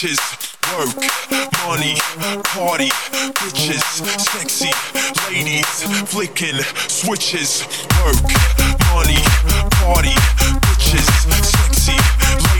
bitches, work, money, party, bitches, sexy, ladies, flicking, switches, work, money, party, bitches, sexy, ladies.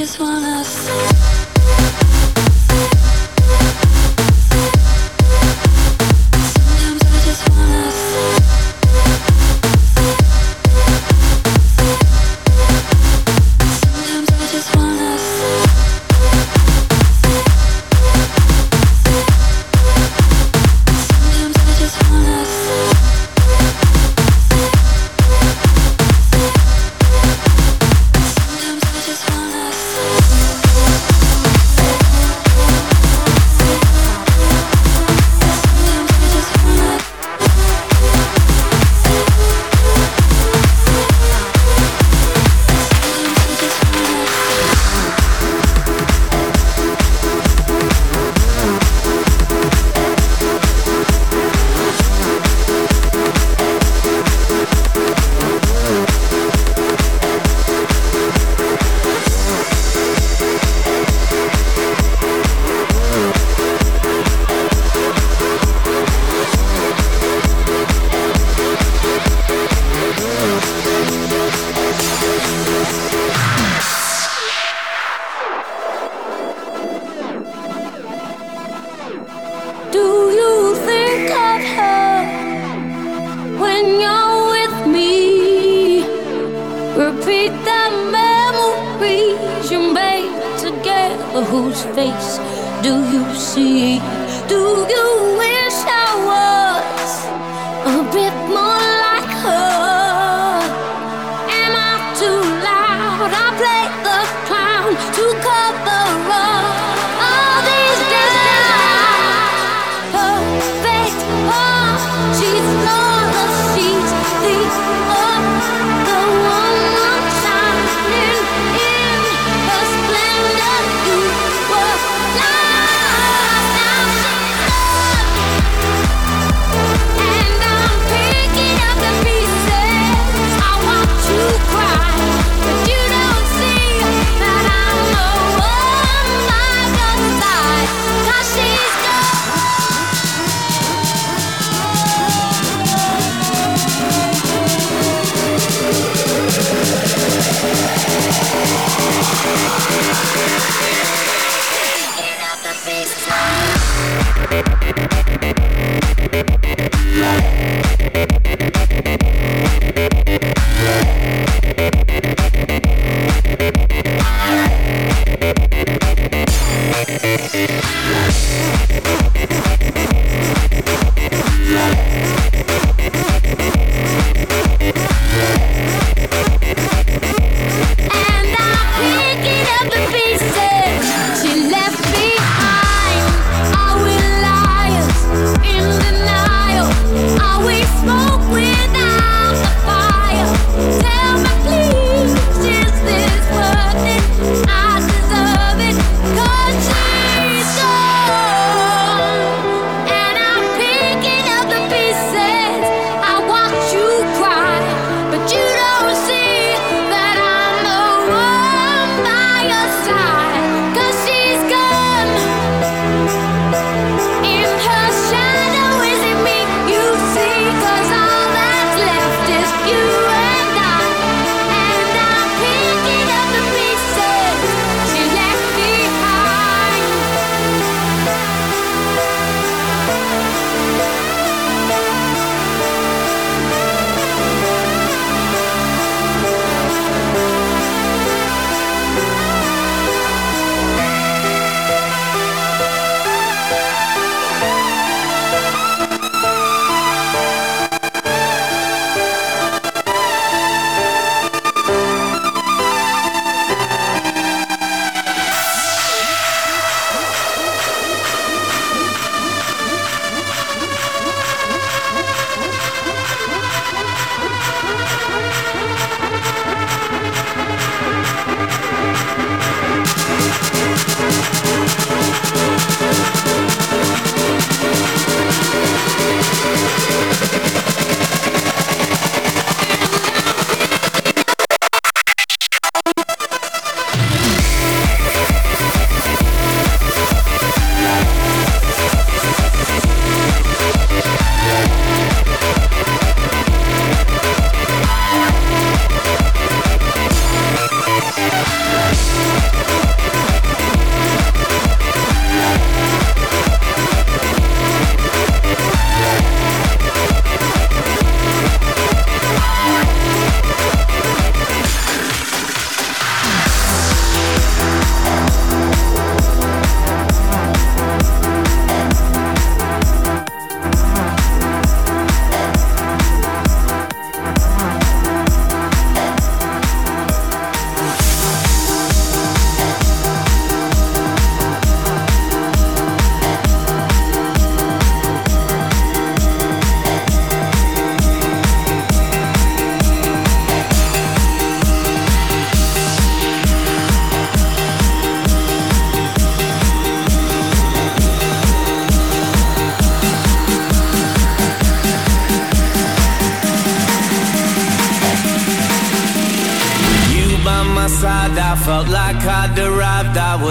Are we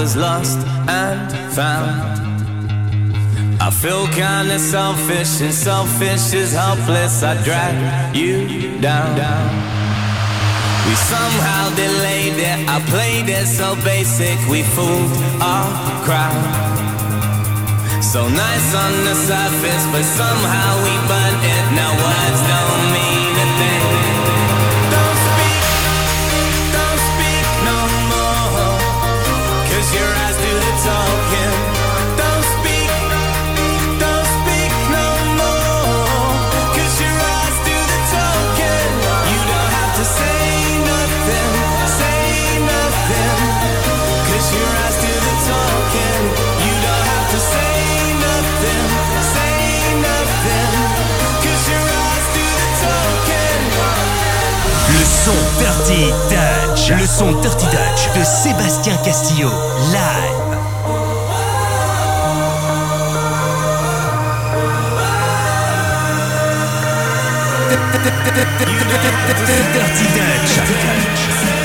was lost and found. I feel kinda selfish, and selfish is helpless. I drag you down. We somehow delayed it, I played it so basic, we fooled our crowd. So nice on the surface, but somehow we burnt it. Now words don't mean. son Dirty Dutch. Le son Dirty Dutch de Sébastien Castillo. Live. Dirty Dutch.